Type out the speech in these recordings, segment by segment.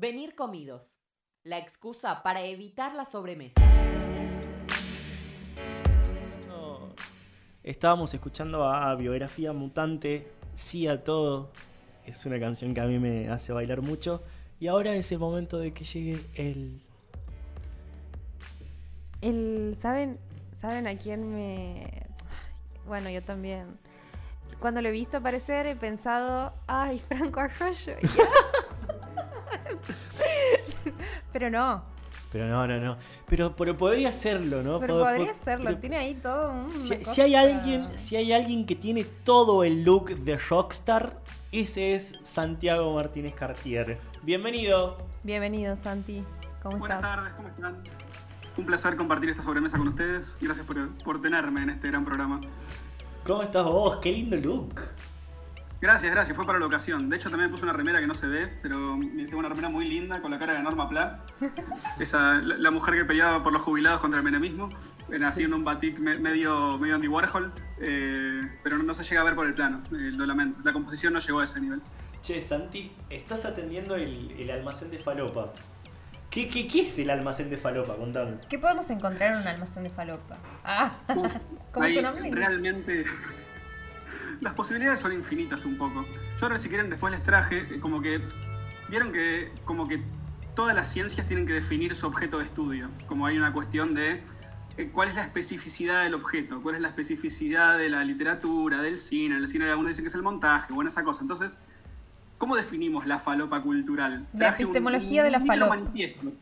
Venir comidos. La excusa para evitar la sobremesa. No. Estábamos escuchando a Biografía Mutante, Sí a Todo. Es una canción que a mí me hace bailar mucho. Y ahora es el momento de que llegue el... El, ¿saben, ¿Saben a quién me...? Bueno, yo también. Cuando lo he visto aparecer he pensado, ay, Franco Arroyo. Pero no, Pero no, no, no. Pero, pero podría serlo, ¿no? pero Pod- podría pod- serlo. pero- Tiene ahí todo un... Si, hay alguien, si hay alguien que tiene todo el look de Rockstar, ese es Santiago Martínez Cartier. Bienvenido. Bienvenido, Santi. ¿Cómo Buenas estás? tardes, ¿cómo están? Un placer compartir esta sobremesa con ustedes. Gracias por, por tenerme en este gran programa. ¿Cómo estás vos? Qué lindo look. Gracias, gracias, fue para la ocasión. De hecho, también me puse una remera que no se ve, pero me- tengo una remera muy linda con la cara de Norma Pla. Esa, la, la mujer que peleaba por los jubilados contra el menemismo. En- Así en un batik me- medio, medio Andy Warhol, eh, pero no, no se llega a ver por el plano, eh, lo lamento. La composición no llegó a ese nivel. Che, Santi, estás atendiendo el, el almacén de falopa. ¿Qué, qué, qué es el almacén de falopa? Contame. ¿Qué podemos encontrar en un almacén de falopa? Ah, ¿Cómo su nombre? Realmente. Las posibilidades son infinitas un poco. Yo ahora si quieren después les traje eh, como que. Vieron que como que todas las ciencias tienen que definir su objeto de estudio. Como hay una cuestión de eh, cuál es la especificidad del objeto, cuál es la especificidad de la literatura, del cine. El cine algunos dicen que es el montaje, bueno, esa cosa. Entonces, ¿cómo definimos la falopa cultural? La Traje un- epistemología de la falopa. manifiesto.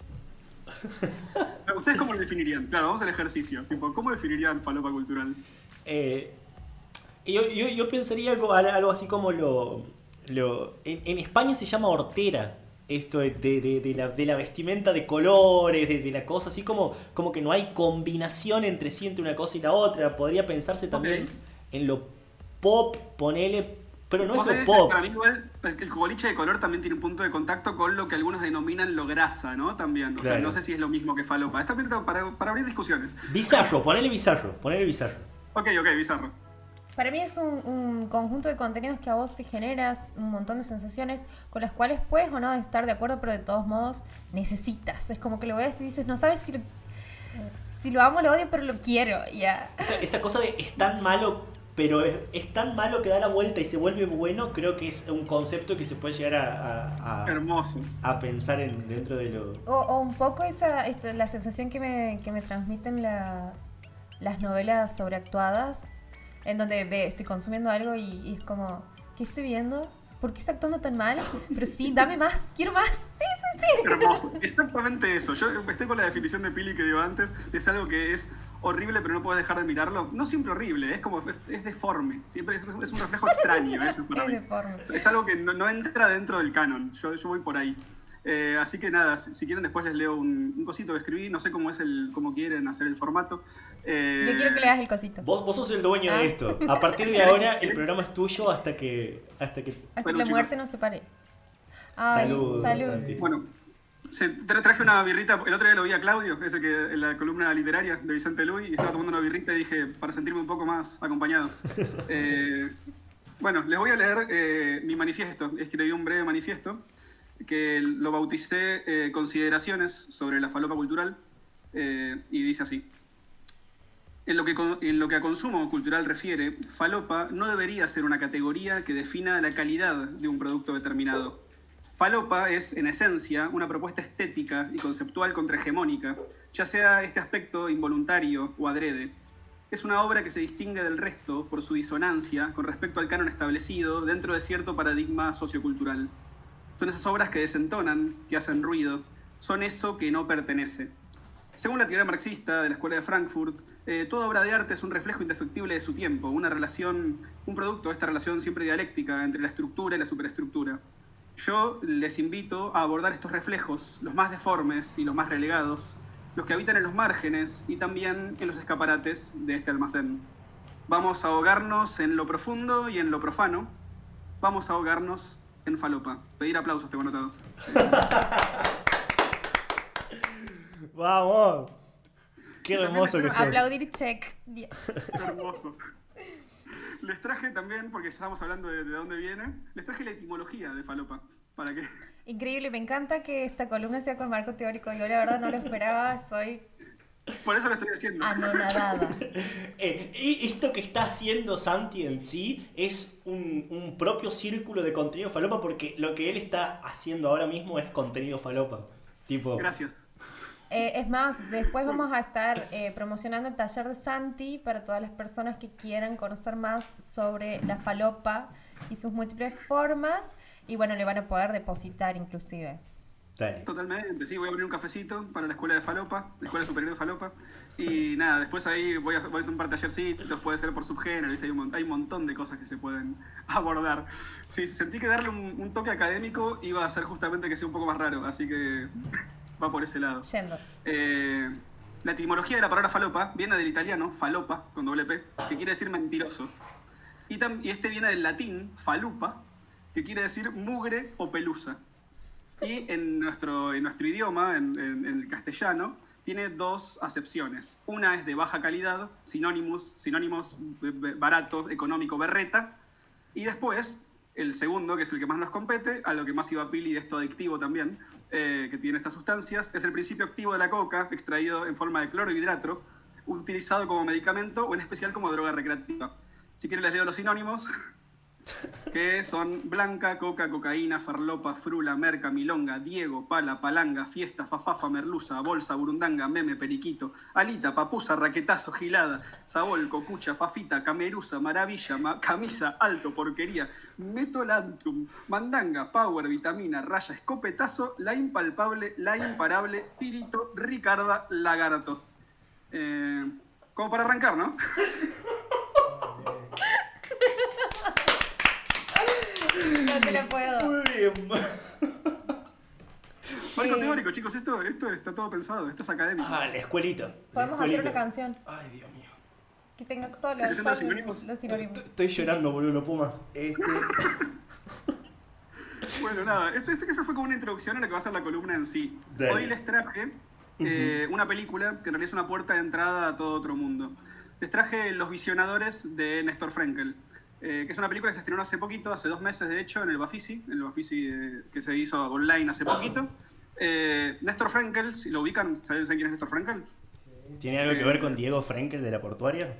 ¿Ustedes cómo lo definirían? Claro, vamos al ejercicio. Tipo, ¿Cómo definirían falopa cultural? Eh, yo, yo, yo pensaría algo así como lo. lo en, en España se llama hortera. Esto de, de- la, de la vestimenta de colores, de, la cosa, así como, como que no hay combinación entre sí entre una cosa y la otra. Podría pensarse también en lo pop, ponele, pero no es lo pop. Para mí, igual, el boliche de color también tiene un punto de contacto con lo que algunos denominan lo grasa, ¿no? También. O sea, no sé si es lo mismo que falopa. Está bien para, para abrir discusiones. Bizarro, ponele bizarro, ponele bizarro. Ok, ok, bizarro. Para mí es un, un conjunto de contenidos que a vos te generas un montón de sensaciones con las cuales puedes o no estar de acuerdo, pero de todos modos necesitas. Es como que lo ves y dices, no sabes si lo, si lo amo o lo odio, pero lo quiero. Ya. Esa, esa cosa de es tan malo, pero es, es tan malo que da la vuelta y se vuelve bueno, creo que es un concepto que se puede llegar a, a- a- Hermoso. a pensar en, dentro de lo... O, o un poco esa esta- la sensación que me, que me transmiten las, las novelas sobreactuadas, en donde ve, estoy consumiendo algo y, y es como, ¿qué estoy viendo? ¿Por qué está actuando tan mal? Pero sí, dame más, quiero más. Sí, sí, sí. Hermoso. Exactamente eso. Yo estoy con la definición de Pili que dio antes. Es algo que es horrible, pero no puedes dejar de mirarlo. No siempre horrible, es como. Es, es deforme. Siempre es, es un reflejo extraño. Eso es para Es mí. deforme. Es- Es algo que no, no entra dentro del canon. Yo, yo voy por ahí. Eh, así que nada, si, si quieren después les leo un, un cosito que escribí. No sé cómo es el, cómo quieren hacer el formato. Eh, Yo quiero que le hagas el cosito. Vos, vos sos el dueño Ah. de esto. A partir de ahora el programa es tuyo hasta que... Hasta que... Hasta que la chicos. muerte nos separe. Ay, Salud, salud. Santi. Bueno, se- tra- traje una birrita. El otro día lo vi a Claudio, ese que en la columna literaria de Vicente Luis, y estaba tomando una birrita y dije, para sentirme un poco más acompañado. Eh, bueno, les voy a leer eh, mi manifiesto. Escribí un breve manifiesto que lo bauticé eh, Consideraciones sobre la falopa cultural eh, y dice así. En lo, que, en lo que a consumo cultural refiere, falopa no debería ser una categoría que defina la calidad de un producto determinado. Falopa es, en esencia, una propuesta estética y conceptual contrahegemónica, ya sea este aspecto involuntario o adrede. Es una obra que se distingue del resto por su disonancia con respecto al canon establecido dentro de cierto paradigma sociocultural. Son esas obras que desentonan, que hacen ruido, son eso que no pertenece. Según la teoría marxista de la Escuela de Frankfurt, eh, toda obra de arte es un reflejo indefectible de su tiempo, una relación, un producto de esta relación siempre dialéctica entre la estructura y la superestructura. Yo les invito a abordar estos reflejos, los más deformes y los más relegados, los que habitan en los márgenes y también en los escaparates de este almacén. Vamos a ahogarnos en lo profundo y en lo profano. Vamos a ahogarnos en falopa. Pedir aplausos, tengo anotado. ¡Vamos! ¡Qué hermoso que sos! Aplaudir check. Dios. Hermoso. Les traje también, porque ya estamos hablando de, de dónde viene, les traje la etimología de falopa. Para que... Increíble, me encanta que esta columna sea con marco teórico. Yo la verdad no lo esperaba, soy Por eso lo estoy haciendo. anonadada. Eh, y esto que está haciendo Santi en sí es un, un propio círculo de contenido falopa porque lo que él está haciendo ahora mismo es contenido falopa. Tipo, Gracias. Eh, es más, después vamos a estar eh, promocionando el taller de Santi para todas las personas que quieran conocer más sobre la falopa y sus múltiples formas. Y bueno, le van a poder depositar inclusive. Dale. Totalmente, sí, voy a abrir un cafecito para la escuela de Falopa, la escuela superior de Falopa. Y nada, después ahí voy a, voy a hacer un par de tallercitos, puede ser por subgénero, ¿viste? Hay, un, hay un montón de cosas que se pueden abordar. Sí, sentí que darle un, un toque académico iba a hacer justamente que sea un poco más raro, así que va por ese lado. Yendo. Eh, la etimología de la palabra falopa viene del italiano, falopa, con doble P, que quiere decir mentiroso. Y, tam- y este viene del latín, falupa, que quiere decir mugre o pelusa. Y en nuestro, en nuestro idioma, en, en- en el castellano, tiene dos acepciones. Una es de baja calidad, sinónimos, sinónimos barato, económico, berreta. Y después, el segundo, que es el que más nos compete, a lo que más iba Pili de esto adictivo también, eh, que tiene estas sustancias, es el principio activo de la coca, extraído en forma de clorohidrato, utilizado como medicamento o en especial como droga recreativa. Si quieren les leo los sinónimos, que son blanca, coca, cocaína, farlopa, frula, merca, milonga, diego, pala, palanga, fiesta, fafafa, merluza, bolsa, burundanga, meme, periquito, alita, papusa, raquetazo, gilada, sabol, cocucha, fafita, cameruza, maravilla, ma- camisa, alto, porquería, metolantum, mandanga, power, vitamina, raya, escopetazo, la impalpable, la imparable, tirito, ricarda, lagarto. Eh, como para arrancar, ¿no? No te lo puedo. Muy bien. Marco Sí. teórico, chicos, esto, esto está todo pensado, esto es académico. Ah, la escuelita. la Podemos hacer una canción Ay, Dios mío. que tenga solo, ¿Estás haciendo los sinónimos? los sinónimos. Estoy llorando, boludo, no puedo más. Este, Bueno, nada, este, este eso fue como una introducción a lo que va a ser la columna en sí. Dale. Hoy les traje eh, una película que en realidad es una puerta de entrada a todo otro mundo. Les traje Los Visionadores de Néstor Frenkel, eh, que es una película que se estrenó hace poquito, hace dos meses de hecho, en el Bafisi, en el Bafisi eh, que se hizo online hace poquito. Eh, Néstor Frenkel, si lo ubican, ¿saben, quién es Néstor Frenkel? ¿Tiene algo que ver con Diego Frenkel de la portuaria?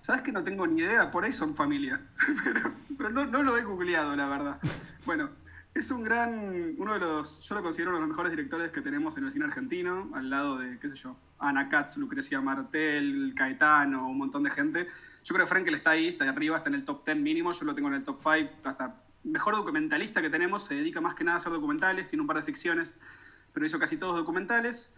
¿Sabes que no tengo ni idea? Por ahí son familia. pero pero no, no lo he googleado, la verdad. Bueno, es un gran. Uno de los. Yo lo considero uno de los mejores directores que tenemos en el cine argentino, al lado de, qué sé yo, Ana Katz, Lucrecia Martel, Caetano, un montón de gente. Yo creo que Frankel está ahí, está arriba, está en el top 10 mínimo. Yo lo tengo en el top 5. Hasta mejor documentalista que tenemos, se dedica más que nada a hacer documentales, tiene un par de ficciones, pero hizo casi todos documentales.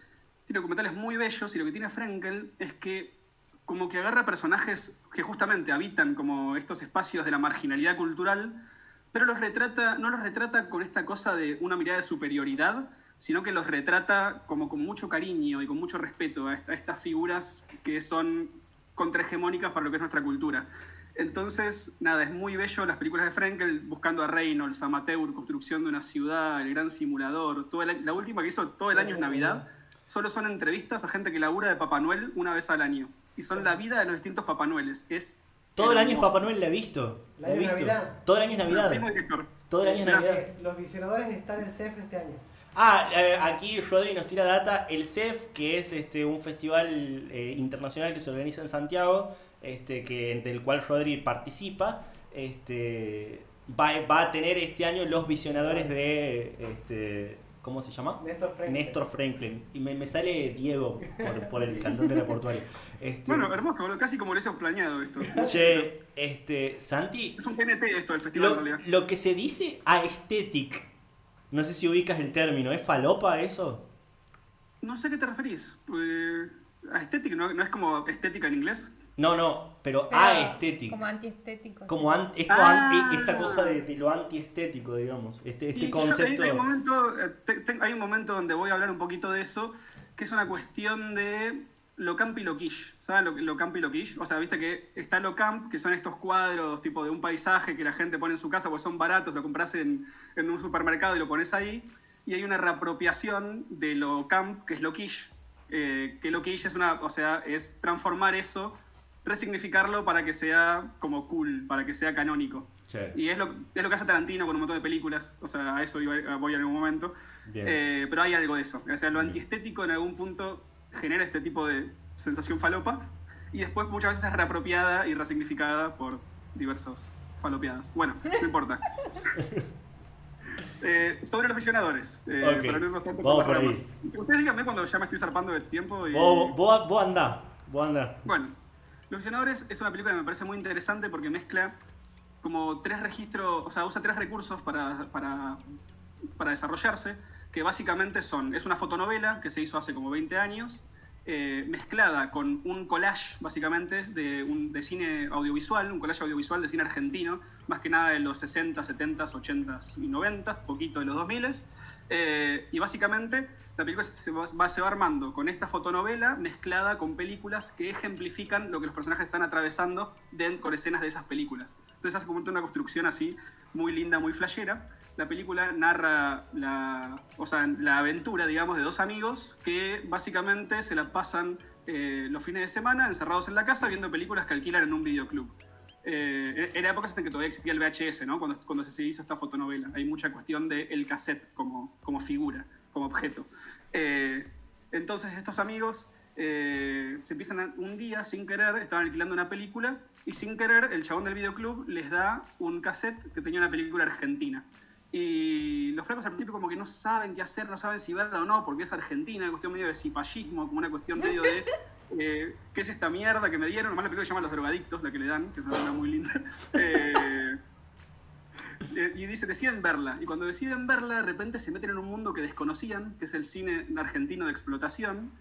Tiene documentales muy bellos y lo que tiene Frankel es que como que agarra personajes que justamente habitan como estos espacios de la marginalidad cultural, pero los retrata, no los retrata con esta cosa de una mirada de superioridad, sino que los retrata como con mucho cariño y con mucho respeto a, esta- a estas figuras que son contrahegemónicas para lo que es nuestra cultura. Entonces, nada, es muy bello las películas de Frankel, buscando a Reynolds, Amateur, Construcción de una ciudad, El Gran Simulador, todo el- la última que hizo todo el año es Navidad, solo son entrevistas a gente que labura de Papá Noel una vez al año. Y son la vida de los distintos Papá Noeles. Es Todo el año es. Papá Noel, la he visto. El La he año de visto. Navidad. Todo el año es Navidad. Todo el año es Navidad. Eh, Los visionadores están en el CEF este año. Ah, eh, aquí Rodri nos tira data. El CEF, que es este un festival eh, internacional que se organiza en Santiago, este, que, del cual Rodri participa, este, va, va a tener este año los visionadores de. Este, ¿Cómo se llama? Néstor Franklin. Néstor Franklin. Y me, me sale Diego por, por el cantante de la portuaria. Este, Bueno, hermoso, boludo, casi como lo hemos planeado esto. che, este, Santi, Es un PNT esto, el festival lo, en realidad. lo que se dice aesthetic, no sé si ubicas el término, ¿es falopa eso? No sé a qué te referís. Eh, a estética, ¿no, ¿no es como estética en inglés? No, no, pero, Pero aesthetic. Como antiestético. Como an- esto Ah. anti- esta cosa de, de lo antiestético, digamos. Este, este Y yo- concepto. hay, hay un momento, eh, te- te- hay un momento donde voy a hablar un poquito de eso, que es una cuestión de lo camp y lo quiche. ¿Saben lo, lo camp y lo quiche? O sea, viste que está lo camp, que son estos cuadros tipo de un paisaje que la gente pone en su casa porque son baratos, lo compras en, en un supermercado y lo pones ahí. Y hay una reapropiación de lo camp, que es lo quiche. eh, que lo quiche es una, o sea, es transformar eso resignificarlo para que sea como cool, para que sea canónico. Sí. Y es lo, es lo que hace Tarantino con un montón de películas, o sea, a eso iba- voy en algún momento. Eh, pero hay algo de eso, o sea, lo Bien. antiestético en algún punto genera este tipo de sensación falopa y después muchas veces es reapropiada y resignificada por diversos falopeadas. Bueno, no importa. Eh, sobre los visionadores, eh, Ok, para no tanto vamos por ahí. ramas. Ustedes díganme cuando ya me estoy zarpando de tiempo. Y... Vos, vos, vos andá, vos andá. Bueno, Los Visionadores es una película que me parece muy interesante porque mezcla como tres registros, o sea, usa tres recursos para, para, para desarrollarse, que básicamente son, es una fotonovela que se hizo hace como 20 años, eh, mezclada con un collage, básicamente, de, un, de cine audiovisual, un collage audiovisual de cine argentino, más que nada de los 60, 70, 80 y 90, poquito de los 2000. Eh, y básicamente la película se va, se va armando con esta fotonovela mezclada con películas que ejemplifican lo que los personajes están atravesando de- con escenas de esas películas. Entonces hace como una construcción así muy linda, muy flashera. La película narra la, o sea, la aventura, digamos, de dos amigos que básicamente se la pasan eh, los fines de semana encerrados en la casa viendo películas que alquilan en un videoclub. Eh, era épocas en que todavía existía el VHS, ¿no? Cuando, cuando se hizo esta fotonovela. Hay mucha cuestión del cassette como, como figura, como objeto. Eh, entonces estos amigos eh, se empiezan a- un día, sin querer, estaban alquilando una película y sin querer el chabón del videoclub les da un cassette que tenía una película argentina. Y los flacos al principio como que no saben qué hacer, no saben si verla o no, porque es argentina, una cuestión medio de cipallismo, como una cuestión medio de eh, ¿qué es esta mierda que me dieron? Nomás la película se llama Los Drogadictos, la que le dan, que es una película muy linda. Eh, eh, y dice, deciden verla. Y cuando deciden verla, de repente se meten en un mundo que desconocían, que es el cine argentino de explotación,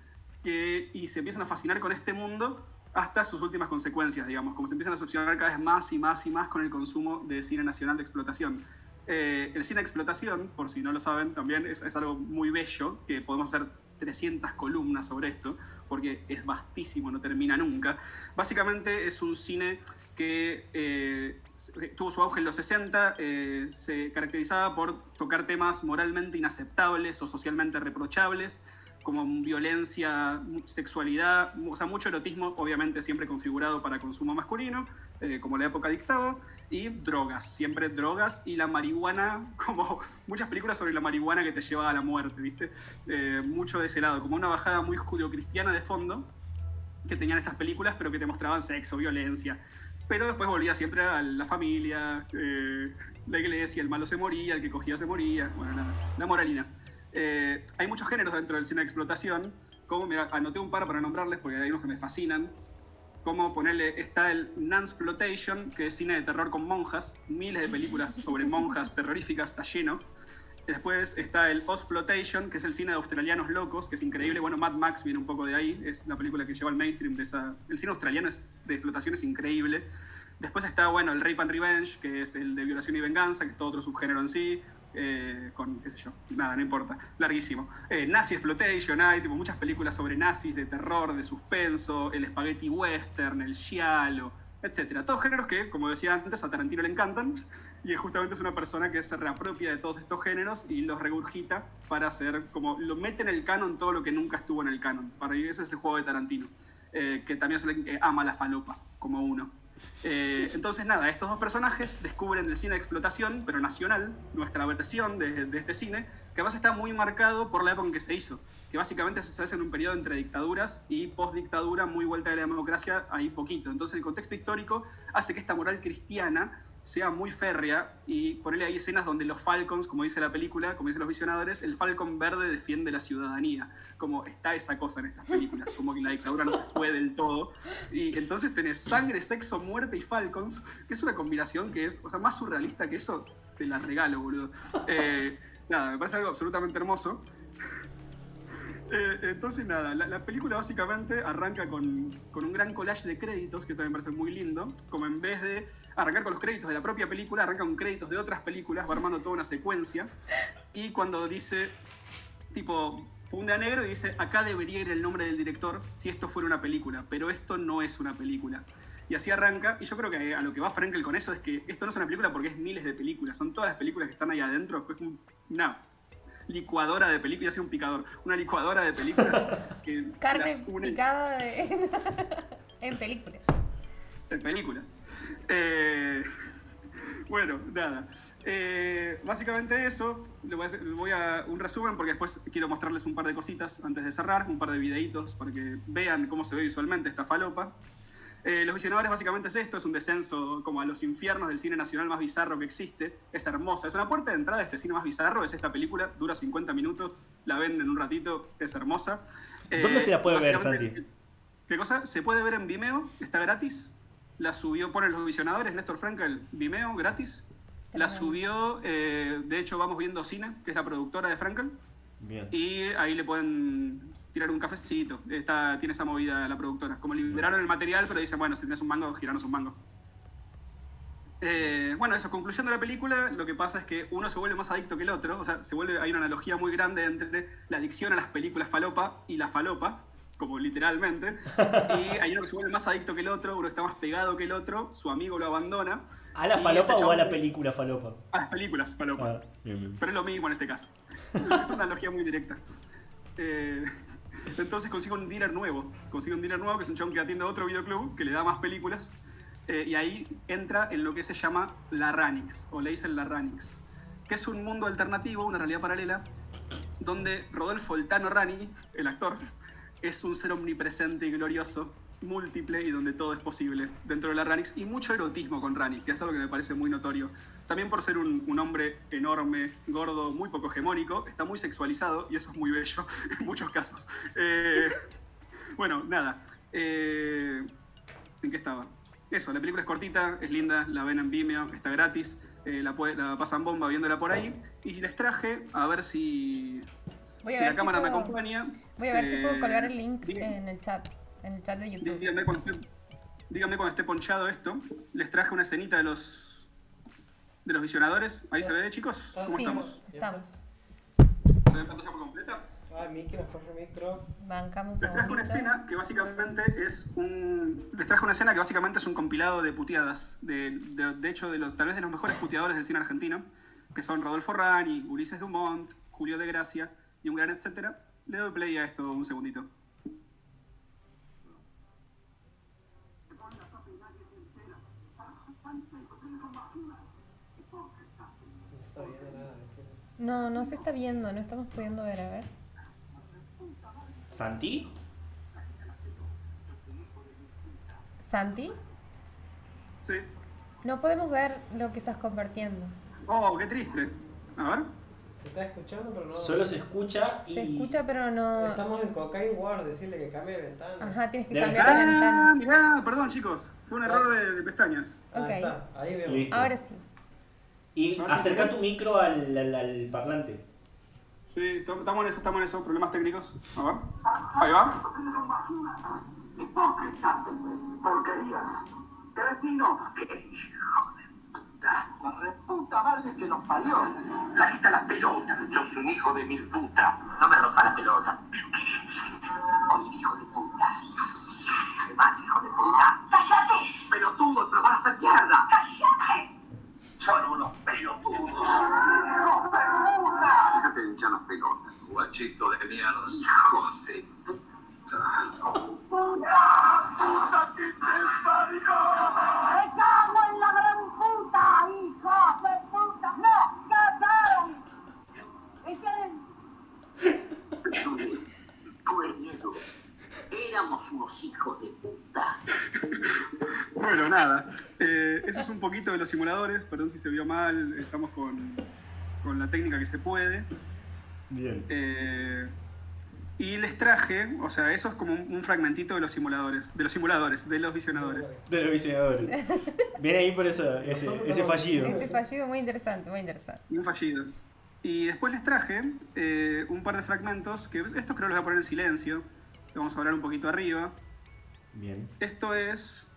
que, y se empiezan a fascinar con este mundo hasta sus últimas consecuencias, digamos, como se empiezan a obsesionar cada vez más y más y más con el consumo de cine nacional de explotación. Eh, el cine de explotación, por si no lo saben, también es, es algo muy bello, que podemos hacer 300 columnas sobre esto, porque es vastísimo, no termina nunca. Básicamente es un cine que eh, tuvo su auge en los 60, eh, se caracterizaba por tocar temas moralmente inaceptables o socialmente reprochables, como violencia, sexualidad, o sea, mucho erotismo, obviamente siempre configurado para consumo masculino, eh, como la época dictaba, y drogas, siempre drogas, y la marihuana, como muchas películas sobre la marihuana que te lleva a la muerte, ¿viste? Eh, mucho de ese lado, como una bajada muy judio-cristiana de fondo, que tenían estas películas, pero que te mostraban sexo, violencia. Pero después volvía siempre a la familia, eh, la iglesia, el malo se moría, el que cogía se moría, bueno, nada, la moralina. Eh, hay muchos géneros dentro del cine de explotación, como, mira, anoté un par para nombrarles porque hay unos que me fascinan, como ponerle, está el Nansplotation, que es cine de terror con monjas, miles de películas sobre monjas terroríficas, está lleno. Después está el Osplotation, que es el cine de australianos locos, que es increíble. Bueno, Mad Max viene un poco de ahí, es la película que lleva al mainstream de esa... El cine australiano es- de explotación es increíble. Después está, bueno, el Rape and Revenge, que es el de violación y venganza, que es todo otro subgénero en sí, eh, con, qué sé yo, nada, no importa, larguísimo. Eh, Nazi Exploitation, hay tipo, muchas películas sobre nazis, de terror, de suspenso, el spaghetti western, el giallo, etcétera. Todos géneros que, como decía antes, a Tarantino le encantan, y justamente es una persona que se reapropia de todos estos géneros y los regurgita para hacer, como, lo mete en el canon todo lo que nunca estuvo en el canon. Para mí ese es el juego de Tarantino, eh, que también es alguien que ama la falopa, como uno. Eh, entonces, nada, estos dos personajes descubren el cine de explotación, pero nacional, nuestra versión de, este cine, que además está muy marcado por la época en que se hizo, que básicamente se hace en un periodo entre dictaduras y post-dictadura, muy vuelta de la democracia, ahí poquito. Entonces, el contexto histórico hace que esta moral cristiana sea muy férrea y ponerle ahí escenas donde los Falcons, como dice la película, como dicen los visionadores, el Falcon verde defiende la ciudadanía. Como está esa cosa en estas películas, como que la dictadura no se fue del todo. Y entonces tenés sangre, sexo, muerte y Falcons, que es una combinación que es, o sea, más surrealista que eso, te la regalo, boludo. Eh, nada, me parece algo absolutamente hermoso. Eh, entonces, nada, la, la película básicamente arranca con, con un gran collage de créditos, que también me parece muy lindo, como en vez de arrancar con los créditos de la propia película, arranca con créditos de otras películas, va armando toda una secuencia, y cuando dice, tipo, funde a negro y dice, acá debería ir el nombre del director si esto fuera una película, pero esto no es una película. Y así arranca, y yo creo que a lo que va Frankel con eso es que esto no es una película porque es miles de películas, son todas las películas que están ahí adentro, es un- una licuadora de películas, ya sea un picador, una licuadora de películas que Carne las une. picada de- en película. en películas. Eh, bueno, nada. Eh, básicamente eso, le voy, a hacer, voy a un resumen porque después quiero mostrarles un par de cositas antes de cerrar, un par de videitos para que vean cómo se ve visualmente esta falopa. Eh, Los Visionadores básicamente es esto, es un descenso como a los infiernos del cine nacional más bizarro que existe. Es hermosa, es una puerta de entrada de este cine más bizarro, es esta película, dura 50 minutos, la ven en un ratito, es hermosa. Eh, ¿Dónde se la puede ver, Santi? ¿Qué cosa? Se puede ver en Vimeo, está gratis. La subió, ponen los visionadores, Néstor Frankel, Vimeo, gratis. La subió, eh, de hecho, vamos viendo Cine, que es la productora de Frankel. Bien. Y ahí le pueden tirar un cafecito. Está, tiene esa movida la productora. Como liberaron el material, pero dicen, bueno, si tienes un mango, giranos un mango. Eh, bueno, eso, concluyendo la película, lo que pasa es que uno se vuelve más adicto que el otro. O sea, se vuelve, hay una analogía muy grande entre la adicción a las películas falopa y la falopa, como literalmente. Y hay uno que se vuelve más adicto que el otro, uno está más pegado que el otro, su amigo lo abandona. ¿A la falopa este o a la película falopa? A las películas falopa. Ah, bien, bien. Pero es lo mismo en este caso. Es una analogía muy directa. Eh, entonces consigue un dealer nuevo. Consigue un dealer nuevo que es un chabón que atiende a otro videoclub que le da más películas. Eh, y ahí entra en lo que se llama la Ranix, o le dicen la Ranix, que es un mundo alternativo, una realidad paralela, donde Rodolfo El Tano Rani, el actor, es un ser omnipresente y glorioso, múltiple y donde todo es posible dentro de la Ranix y mucho erotismo con Rani, que es algo que me parece muy notorio. También por ser un, un hombre enorme, gordo, muy poco hegemónico, está muy sexualizado y eso es muy bello en muchos casos. Eh, bueno, nada. Eh, ¿En qué estaba? Eso, la película es cortita, es linda, la ven en Vimeo, está gratis, eh, la, puede- la pasan bomba viéndola por ahí. Y les traje, a ver si, Voy a si ver la si cámara me puedo- acompaña. Voy a ver si puedo colgar el link en el chat, en el chat de YouTube. Díganme cuando, esté, díganme cuando esté ponchado esto. Les traje una escenita de los de los visionadores. Ahí se ve, chicos. ¿Cómo Sí, estamos? estamos. ¿Se ve en pantalla por completa? Ah, micro, micro. Bancamos Les traje una escena que básicamente es un. Les traje una escena que básicamente es un compilado de puteadas. De, de, de hecho, de los, tal vez de los mejores puteadores del cine argentino. Que son Rodolfo Rani, Ulises Dumont, Julio de Gracia y un gran etcétera. Le doy play a esto un segundito. No se está viendo nada. decir. No, no se está viendo, no estamos pudiendo ver, a ver. ¿Santi? Santi, Sí. no podemos ver lo que estás compartiendo. Oh, qué triste. A ver. Se está escuchando, pero no. Solo se escucha y... Se escucha, pero no. Estamos en Cocaine War, decirle que cambie de ventana. Ajá, tienes que De cambiar la Ah, ventana. mirá, perdón chicos. Fue un error de, de pestañas. Ah, Ok. está, ahí vemos. Listo. Ahora sí. Y sí acerca tu micro al, al- al parlante. Sí, to- estamos en eso, estamos en eso. Problemas técnicos. A ver. Ahí va. porquería. Cretino, qué hijo de puta. La reputa madre que nos parió. La quita la pelota. Sos un hijo de mil puta. No me rompa la pelota. ¿Pero qué decís? Oye, hijo de puta. ¿Qué más, hijo de puta? ¡Cállate! ¡Pelotudo, pero vas a hacer mierda! ¡Cállate! Son unos pelotudos. ¡Hijo de puta! Déjate de hinchar las Guachito de mierda. Hijos de puta. ¡Puta que te parió! ¡Me cago en la gran puta, hijos de puta! ¡No! ¡Cagaron! ¡Esperen! Fue Diego. Éramos unos hijos de puta. Bueno, nada. Eh, eso es un poquito de los simuladores. Perdón si se vio mal. Estamos con, con la técnica que se puede. Bien. Eh, y les traje, o sea, eso es como un, un fragmentito de los simuladores. De los simuladores, de los visionadores. De los visionadores. Viene ahí por eso, ese, ese fallido. Ese fallido muy interesante, muy interesante. Un fallido. Y después les traje eh, un par de fragmentos, que estos creo los voy a poner en silencio. Vamos a hablar un poquito arriba. Bien. Esto es.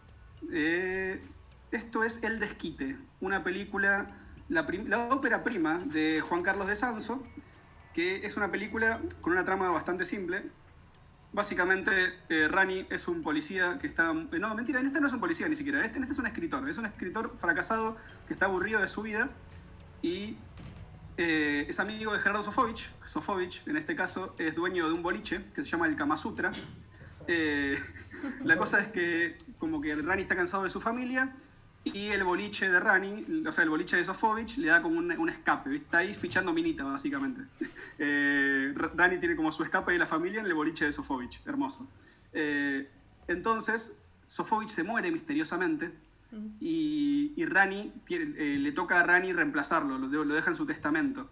eh, esto es El Desquite, una película, la, la ópera prima de Juan Carlos de Sanso, que es una película con una trama bastante simple. Básicamente, eh, Rani es un policía que está. eh, No, mentira, en este no es un policía ni siquiera, en este, en este es un escritor. Es un escritor fracasado que está aburrido de su vida y eh, es amigo de Gerardo Sofovich. Sofovich, en este caso, es dueño de un boliche que se llama el Kama Sutra. La cosa es que como que Rani está cansado de su familia y el boliche de Rani, o sea, el boliche de Sofovich le da como un, un escape, ¿viste? está ahí fichando minita básicamente. Eh, Rani tiene como su escape de la familia en el boliche de Sofovich, hermoso. Eh, entonces, Sofovich se muere misteriosamente y, y Rani tiene- eh, le toca a Rani reemplazarlo, lo, lo deja en su testamento.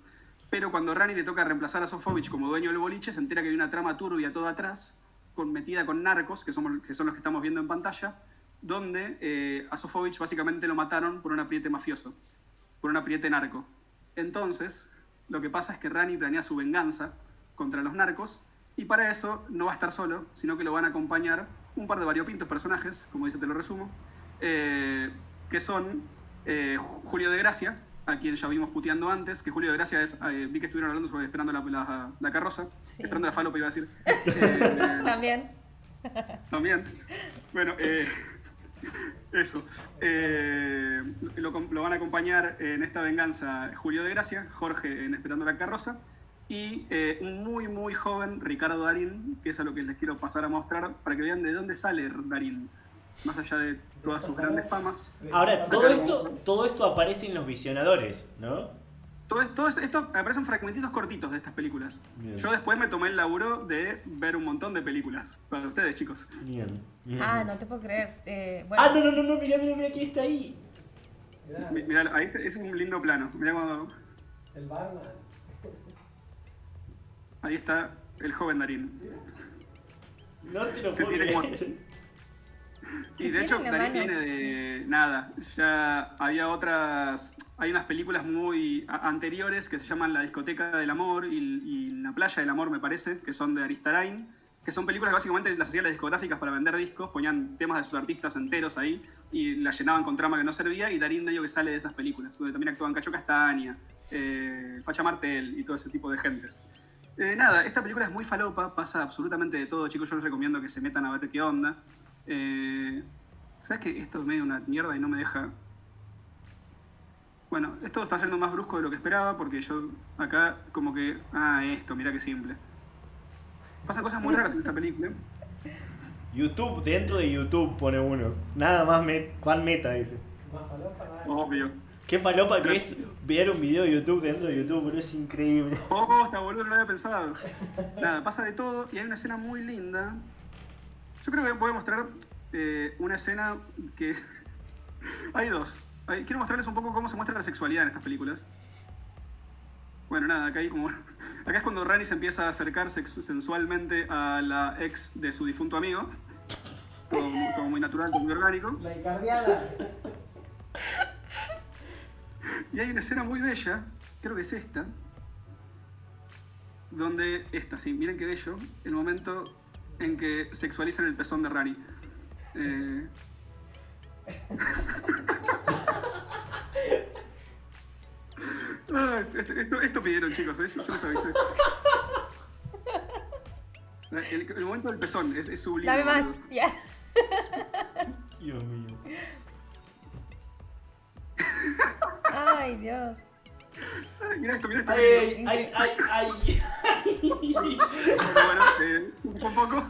Pero cuando Rani le toca reemplazar a Sofovich como dueño del boliche, se entera que hay una trama turbia toda atrás, con, metida con narcos, que, somos, que son los que estamos viendo en pantalla, donde eh, a Sofovich básicamente lo mataron por un apriete mafioso, por un apriete narco. Entonces, lo que pasa es que Rani planea su venganza contra los narcos, y para eso no va a estar solo, sino que lo van a acompañar un par de variopintos personajes, como dice, te lo resumo, eh, que son eh, Julio de Gracia, a quien ya vimos puteando antes, que Julio de Gracia es, eh, vi que estuvieron hablando sobre esperando la, la- la carroza, Sí. esperando la falopa iba a decir. También. también. Bueno, eh, eso. Eh, lo, lo van a acompañar en esta venganza Julio de Gracia, Jorge en Esperando la Carroza, y eh, un muy, muy joven Ricardo Darín, que es a lo que les quiero pasar a mostrar, para que vean de dónde sale Darín, más allá de todas sus grandes famas. Ahora, todo esto, todo esto aparece en los visionadores, ¿no? Todo, esto- todo esto, aparecen fragmentitos cortitos de estas películas. Bien. Yo después me tomé el laburo de ver un montón de películas. Para ustedes, chicos. Bien. bien. Ah, no te puedo creer. Eh, bueno, Ah, no, no, no, no, mira, mira, mira quién está ahí. Mirá, Mi- Mirá, ahí es un lindo plano. Mirá cuando... el barman. Ahí está el joven Darín. No te lo puedo creer. Y de hecho, Darín viene de nada. Ya había otras. Hay unas películas muy anteriores que se llaman La discoteca del amor y, y La playa del amor, me parece, que son de Aristarain. Que son películas que básicamente las hacían las discográficas para vender discos, ponían temas de sus artistas enteros ahí y las llenaban con trama que no servía. Y Darín medio que sale de esas películas, donde también actúan Cacho Castaña, eh, Facha Martel y todo ese tipo de gentes. Eh, nada, esta película es muy falopa, pasa absolutamente de todo, chicos. Yo les recomiendo que se metan a ver qué onda. Eh, ¿Sabes que esto es medio una mierda y no me deja? Bueno, esto está siendo más brusco de lo que esperaba porque yo acá como que... Ah, esto, mira qué simple. Pasan cosas muy raras en esta película. YouTube, dentro de YouTube pone uno. Nada más, met, ¿cuál meta dice? Más falopa, nada. Obvio. Qué falopa que es ver un video de YouTube dentro de YouTube, pero es increíble. Oh, está boludo, no lo había pensado. Nada, pasa de todo y hay una escena muy linda. Yo creo que voy a mostrar eh, una escena que... hay dos. Hay- Quiero mostrarles un poco cómo se muestra la sexualidad en estas películas. Bueno, nada, acá hay como... Acá es cuando Rani se empieza a acercar sensualmente a la ex de su difunto amigo. Todo, mu- todo muy natural, todo muy orgánico. La Icardiana. Y hay una escena muy bella, creo que es esta, donde esta, sí, miren qué bello, el momento en que sexualizan el pezón de Rani. Eh, Ah, esto, esto- esto pidieron, chicos, ¿eh? yo, yo les avisé. El, el momento del pezón es, es sublime. dame más. Ya. Dios mío. Ay, Dios. Ay, Mirá esto, mirá esto. Ay, ay, ay, ay. Bueno, eh, un poco.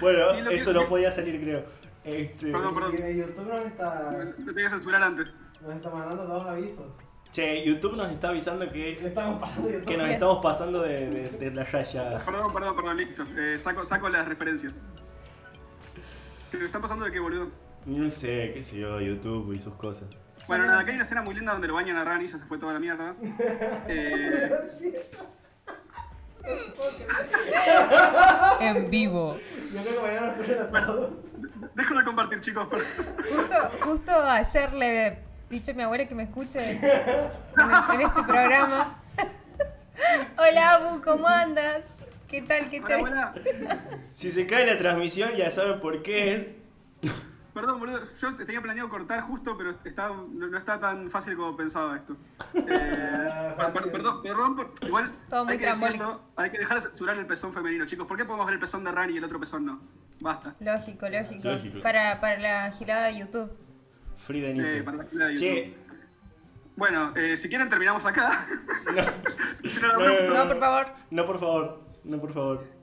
Bueno, eso no podía salir, creo. Este, Perdón, perdón. YouTube nos está, Lo tenía que censurar antes. nos está mandando dos avisos. Che, YouTube nos está avisando que, estamos pasando que nos estamos pasando de, de, de la raya. Perdón, perdón, perdón, listo. Eh, saco, saco las referencias. ¿Qué están pasando de qué, boludo? No sé, qué sé yo, YouTube y sus cosas. Bueno, nada, acá hay una escena muy linda donde lo bañan a Rani, ya se fue toda la mierda. Eh, En vivo. Yo creo que mañana todos. dejo de compartir, chicos. Justo, justo ayer le he dicho a mi abuela que me escuche en, el- en este programa. Hola, Abu, ¿cómo andas? ¿Qué tal? ¿Qué Hola, tal? Si se cae la transmisión ya saben por qué es. Perdón, boludo. Yo tenía planeado cortar justo, pero está, no, no está tan fácil como pensaba esto. Eh, per- per- perdón, perdón, por- igual hay que decirlo, hay que dejar de censurar el pezón femenino, chicos. ¿Por qué podemos ver el pezón de Rani y el otro pezón no? Basta. Lógico, lógico. Lógico. Para, para la gilada de YouTube. Free de Eh, Nito. para la fila de Che, YouTube. Bueno, eh, si quieren terminamos acá. no, Pero No, no, No, por favor. no, por favor, no, por favor.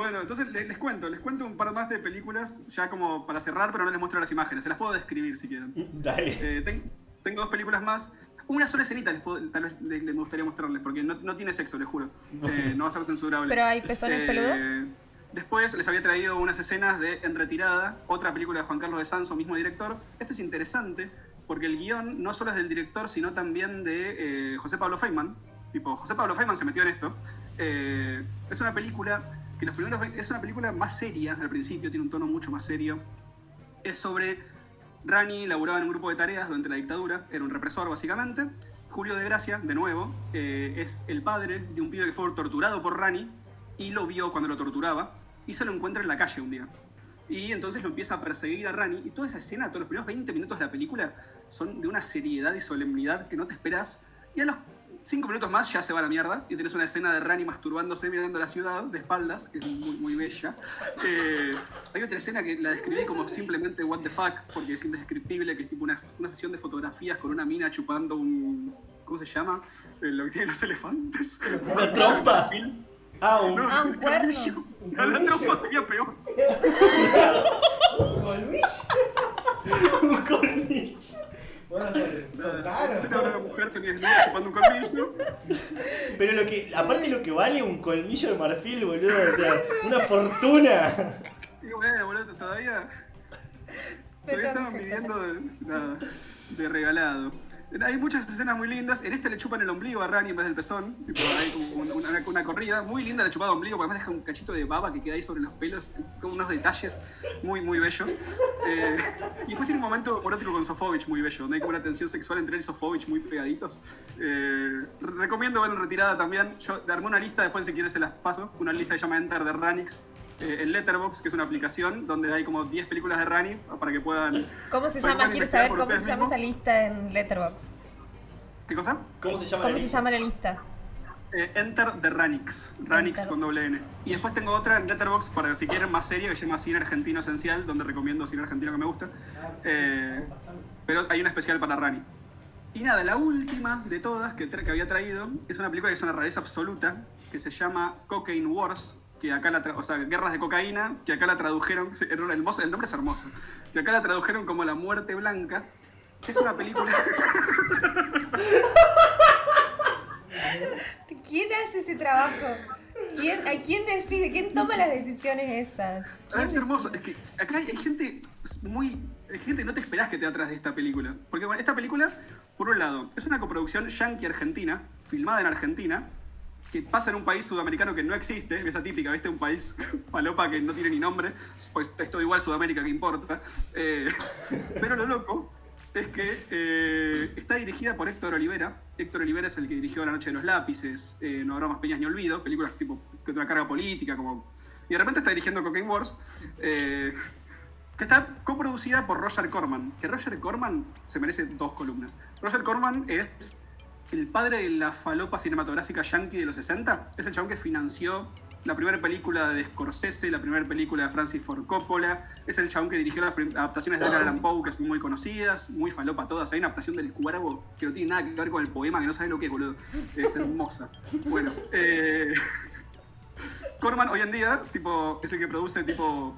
Bueno, entonces le- les, cuento, les cuento un par más de películas, ya como para cerrar, pero no les muestro las imágenes, se las puedo describir si quieren. Dale. Eh, ten- tengo dos películas más. Una sola escenita les puedo- tal vez le- le- me gustaría mostrarles, porque no, no tiene sexo, les juro. Eh, no va a ser censurable. ¿Pero hay pezones peludos? Después les había traído unas escenas de En Retirada, otra película de Juan Carlos de Sanso, mismo director. Esto es interesante porque el guion no solo es del director, sino también de eh, José Pablo Feynman. Tipo, José Pablo Feynman se metió en esto. Eh, es una película que los primeros es una película más seria al principio, tiene un tono mucho más serio. Es sobre Rani laburaba en un grupo de tareas durante la dictadura, era un represor básicamente. Julio de Gracia, de nuevo, eh, es el padre de un pibe que fue torturado por Rani y lo vio cuando lo torturaba y se lo encuentra en la calle un día. Y entonces lo empieza a perseguir a Rani y toda esa escena, todos los primeros 20 minutos de la película son de una seriedad y solemnidad que no te esperas. Y a los 5 minutos más ya se va a la mierda y tienes una escena de Rani masturbándose mirando la ciudad de espaldas, que es muy, muy bella. Eh, hay otra escena que la describí como simplemente what the fuck, porque es indescriptible, que es tipo una, una sesión de fotografías con una mina chupando un... ¿Cómo se llama? Eh, lo que tienen los elefantes. ¿Una trompa? Ah, un... Ah, un cuerno. la trompa sería peor. ¿Colmillo? un colmillo. Bueno. Se una mujer semidesnuda chupando un colmillo. Pero lo que, aparte lo que vale un colmillo de marfil, boludo, o sea, una fortuna. Y bueno, boludo, todavía. Todavía estaban pidiendo de, nada, de regalado. Hay muchas escenas muy lindas. En este le chupan el ombligo a Rani en vez del pezón. Hay una, corrida muy linda la chupada de ombligo, porque además deja un cachito de baba que queda ahí sobre los pelos, con unos detalles muy, muy bellos. Eh, y después tiene un momento erótico con Sofovich muy bello, donde hay como una tensión sexual entre él y Sofovich muy pegaditos. Eh, re- recomiendo verlo en retirada también. Yo armé una lista, después si quieres se las paso. Una lista que se llama Enter de Ranix. Eh, en Letterboxd, que es una aplicación donde hay como 10 películas de Rani para que puedan. ¿Cómo se llama? Quiero saber cómo se llama esa mismos. lista en Letterboxd. ¿Qué cosa? ¿Cómo se llama ¿Cómo la se lista? llama la lista? Eh, Enter de Ranix. Ranix Enter. con doble N. Y después tengo otra en Letterboxd para si quieren más serie que se llama Cine Argentino Esencial, donde recomiendo cine argentino que me gusta. Eh, pero hay una especial para Rani. Y nada, la última de todas que, que había traído es una película que es una rareza absoluta, que se llama Cocaine Wars, que acá la o sea, Guerras de Cocaína, que acá la tradujeron, hermoso- el nombre es hermoso, que acá la tradujeron como La Muerte Blanca. Es una película... ¿Quién hace ese trabajo? ¿Quién, ¿A quién decide? ¿Quién toma las decisiones esas? Ah, es hermoso. Es que acá hay, hay gente muy. Hay gente que no te esperás que te atrás de esta película. Porque bueno, esta película, por un lado, es una coproducción yankee-argentina, filmada en Argentina, que pasa en un país sudamericano que no existe, esa típica, ¿viste? Un país falopa que no tiene ni nombre, pues es igual Sudamérica que importa. Eh, pero lo loco es que eh, está dirigida por Héctor Olivera. Héctor Olivera es el que dirigió La Noche de los Lápices, eh, No habrá más peñas ni olvido, películas tipo que una carga política, como... Y de repente está dirigiendo Cocaine Wars, que está coproducida por Roger Corman. Que Roger Corman se merece dos columnas. Roger Corman es el padre de la falopa cinematográfica yankee de los 60. Es el chabón que financió la primera película de Scorsese, la primera película de Francis Ford Coppola. Es el chabón que dirigió las adaptaciones de Edgar Allan Poe, que son muy conocidas, muy falopa todas. Hay una adaptación del Cuervo que no tiene nada que ver con el poema, que no sabes lo que es, boludo. Es hermosa. Bueno, eh, Corman hoy en día, tipo, es el que produce tipo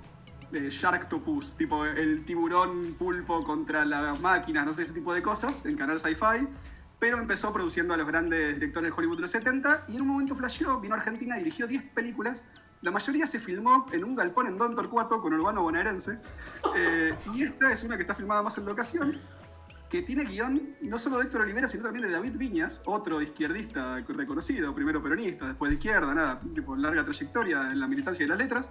eh, Sharktopus, tipo el tiburón pulpo contra las máquinas, no sé, ese tipo de cosas, en canal Sci-Fi. Pero empezó produciendo a los grandes directores de Hollywood de los 70 y en un momento flasheó, vino a Argentina, dirigió 10 películas. La mayoría se filmó en un galpón en Don Torcuato con Urbano Bonaerense. Eh, y esta es una que está filmada más en locación, que tiene guion no solo de Héctor Olivera, sino también de David Viñas, otro izquierdista reconocido, primero peronista, después de izquierda, nada, tipo larga trayectoria en la militancia de las letras,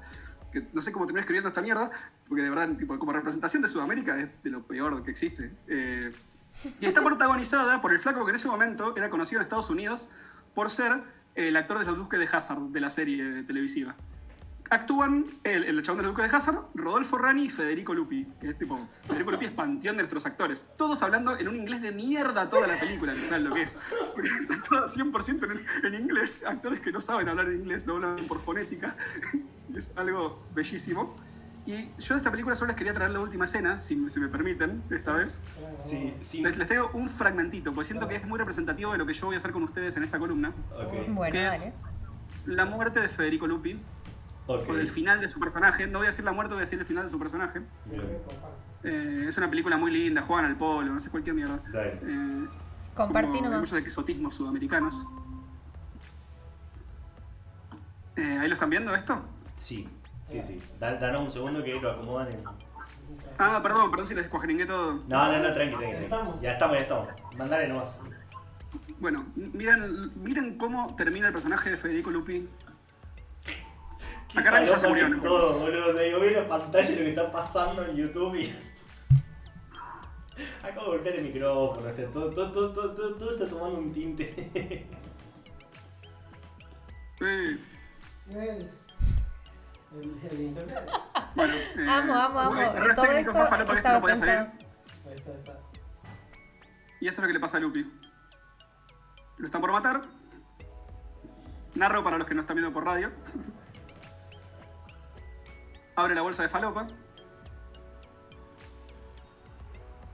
que no sé cómo terminó escribiendo esta mierda, porque de verdad, tipo, como representación de Sudamérica es de lo peor que existe. Eh, y está protagonizada por el flaco que en ese momento era conocido en Estados Unidos por ser el actor de los Duques de Hazard de la serie televisiva. Actúan el, el chabón de los Duques de Hazard, Rodolfo Rani y Federico Lupi. Que es tipo, Federico Lupi es panteón de nuestros actores. Todos hablando en un inglés de mierda toda la película, que saben lo que es. Porque está toda 100% en, en inglés. Actores que no saben hablar inglés, lo hablan por fonética. Es algo bellísimo. Y yo de esta película solo les quería traer la última escena, si, si me permiten, esta vez. Sí, sí. Les, les traigo un fragmentito, porque siento que es muy representativo de lo que yo voy a hacer con ustedes en esta columna. Ok. Bueno, ¿Qué es? dale. La muerte de Federico Lupi Ok. o del final de su personaje. No voy a decir la muerte, voy a decir el final de su personaje. Eh, es una película muy linda, juegan al polo, no sé cualquier mierda. Dale. Eh, Compartí como- hay nomás. muchos exotismos sudamericanos. Eh, ¿Ahí lo están viendo esto? Sí, sí, sí. Da- danos un segundo que lo acomodan en. Ah, perdón, perdón si les descuajeringué todo. No, no, no, tranqui, tranqui. Ya estamos, ya estamos. Mandale nomás. Bueno, miren, miren cómo termina el personaje de Federico Lupi. Acá ya se murió, ¿no? todo, boludo. O sea, yo veo la pantalla de lo que está pasando en YouTube y. Acabo de golpear el micrófono, o sea, todo, todo, todo, todo, todo, todo está tomando un tinte. Sí. El, el, el internet. Bueno, eh, Amo, amo, amo. bueno, Todo técnicos, esto más que no podía salir. Ahí está, ahí está. Y esto es lo que le pasa a Lupi. Lo están por matar. Narro para los que no están viendo por radio. Abre la bolsa de falopa.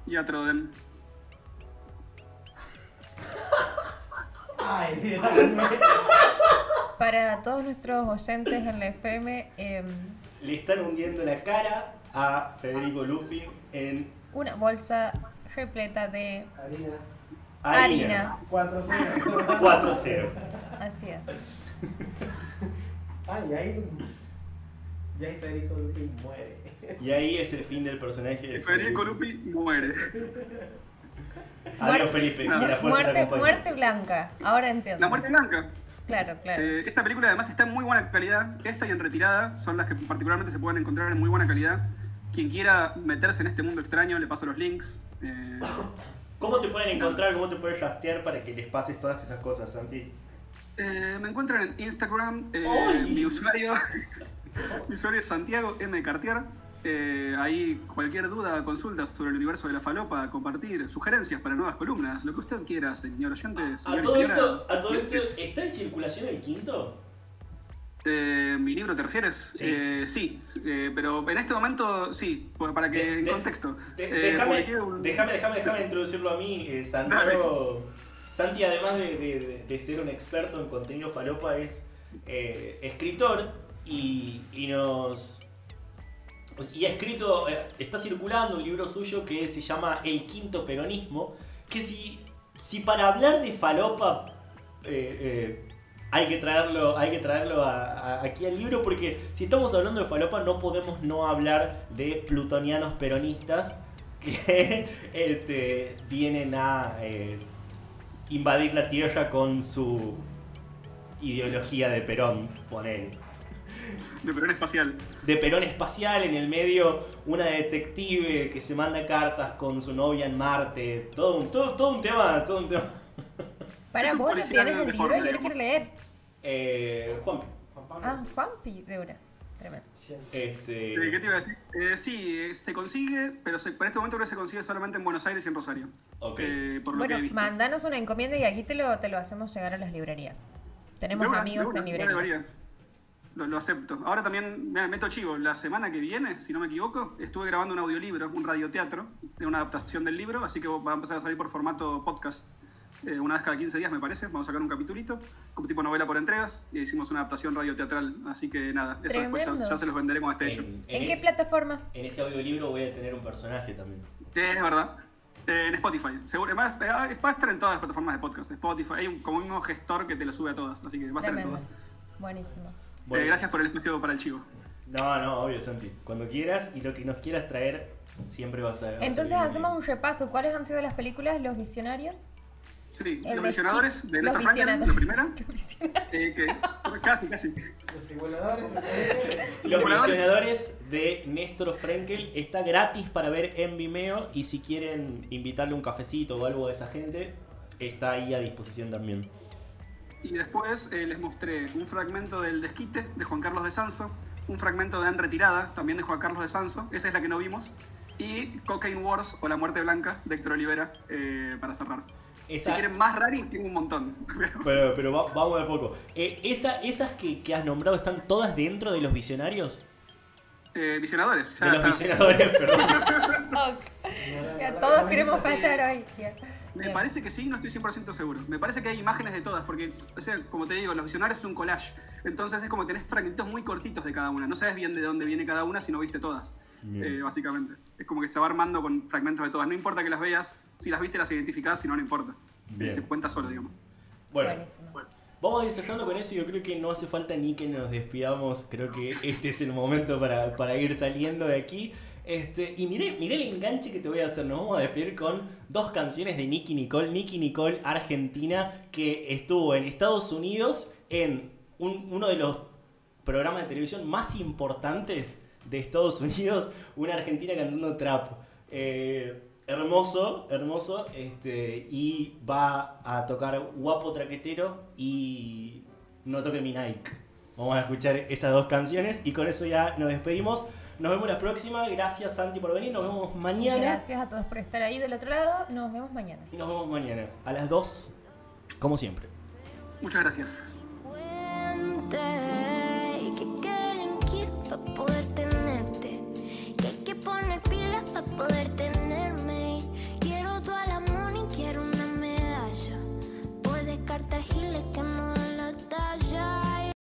Y a Troden. Ay, Dios Para todos nuestros oyentes en la FM, em, Le están hundiendo la cara a Federico Lupi en una bolsa repleta de Harina. harina. 4 4-0. Así es. Ay, ahí. Y ahí Federico Lupi muere. Y ahí es el fin del personaje de Federico Lupi muere. Adiós Felipe, No, la muerte blanca. Ahora entiendo. La muerte blanca. Claro, claro. Eh, esta película además está en muy buena calidad. Esta y en retirada son las que particularmente se pueden encontrar en muy buena calidad. Quien quiera meterse en este mundo extraño, le paso los links. Eh, ¿Cómo te pueden encontrar? ¿Cómo te puedes rastrear para que les pases todas esas cosas, Santi? eh, me encuentran en Instagram. eh, mi usuario, mi usuario es Santiago M. Cartier. Eh, ahí cualquier duda, consulta sobre el universo de la falopa, compartir, sugerencias para nuevas columnas, lo que usted quiera, señor oyente, A señor y todo, señora. esto, a todo esto, ¿está en circulación el quinto? Eh, ¿Mi libro te refieres? Sí. Eh, sí, eh, pero en este momento sí, para que De- en de- contexto. Déjame, déjame, introducirlo a mí. Santiago, Santi, además de, ser un experto en contenido falopa, es escritor y, y nos. Y ha escrito, eh, está circulando un libro suyo que se llama El Quinto Peronismo. Que si, si para hablar de falopa eh, eh, hay que traerlo, hay que traerlo aquí al libro, porque si estamos hablando de falopa no podemos no hablar de plutonianos peronistas que este, vienen a invadir la Tierra con su ideología de Perón, poner De Perón Espacial. de Perón espacial, en el medio una detective que se manda cartas con su novia en Marte, todo un, todo, todo un tema, todo un tema. Para vos, ¿no tienes el libro? Yo lo quiero leer. Eh, Juan, Juan Pablo. Ah, Juanpi, de una. Tremendo. este, Eh, ¿Qué te iba a decir? Eh, sí, se consigue, pero se- por este momento creo que se consigue solamente en Buenos Aires y en Rosario. ok. Eh, por lo Bueno, que he visto. mandanos una encomienda y aquí te lo, te lo hacemos llegar a las librerías. Tenemos una, amigos en librerías. Lo, lo acepto. Ahora también me meto chivo. La semana que viene, si no me equivoco, estuve grabando un audiolibro, un radioteatro, de una adaptación del libro, así que va a empezar a salir por formato podcast. eh, una vez cada 15 días, me parece. Vamos a sacar un capitulito, como tipo novela por entregas, y hicimos una adaptación radioteatral. Así que nada, eso después ya, se los venderé cuando esté hecho. En, ¿En en qué es- plataforma? En ese audiolibro voy a tener un personaje también. Eh, es verdad. Eh, en Spotify. Seguro, va, a- va a estar en todas las plataformas de podcast. Spotify. Hay un, como un mismo gestor que te lo sube a todas, así que va a estar en todas. Buenísimo. Bueno, Eh, gracias por el espacio para el chivo. No, no, obvio, Santi. Cuando quieras y lo que nos quieras traer, siempre vas a. vas Entonces hacemos un repaso. ¿Cuáles han sido las películas? Los Visionarios. Sí, El Los Steve- de Los Néstor Frankel, la primera. Eh, que, casi, casi. Los igualadores. Los Voladores. visionadores de Néstor Frenkel está gratis para ver en Vimeo y si quieren invitarle un cafecito o algo a esa gente, está ahí a disposición también. Y después eh, les mostré un fragmento del Desquite de Juan Carlos de Sanso, un fragmento de En Retirada, también de Juan Carlos de Sanso, esa es la que no vimos, y Cocaine Wars o La Muerte Blanca de Héctor Olivera, eh, para cerrar. Esa- Si quieren más rari, tengo un montón. Pero- Pero, va- vamos de a poco. Eh, esa- ¿Esas que, que has nombrado están todas dentro de los visionarios? eh, visionadores, ya De los visionadores, perdón. Ya todos queremos fallar hoy. Ya. Me Bien. parece que sí, no estoy 100% seguro. Me parece que hay imágenes de todas, porque, o sea, como te digo, los visionarios es un collage. Entonces es como que tenés fragmentos muy cortitos de cada una. No sabes bien de dónde viene cada una si no viste todas, eh, básicamente. Es como que se va armando con fragmentos de todas. No importa que las veas, si las viste las identificás, si no, no importa. Bien. Se cuenta solo, digamos. Bueno, Buenísimo. vamos a ir cerrando con eso. Yo creo que no hace falta ni que nos despidamos. Creo que este es el momento para, para ir saliendo de aquí. Este, y miré, miré el enganche que te voy a hacer. Nos vamos a despedir con dos canciones de Nicky Nicole. Nicky Nicole, Argentina, que estuvo en Estados Unidos en un- uno de los programas de televisión más importantes de Estados Unidos. Una argentina cantando trap. Eh, hermoso, hermoso. Este, y va a tocar Guapo Traquetero y No Toque Mi Nike. Vamos a escuchar esas dos canciones y con eso ya nos despedimos. Nos vemos la próxima. Gracias, Santi, por venir. Nos vemos mañana. Gracias a todos por estar ahí del otro lado. Nos vemos mañana. Y nos vemos mañana a las 2, como siempre. Muchas gracias.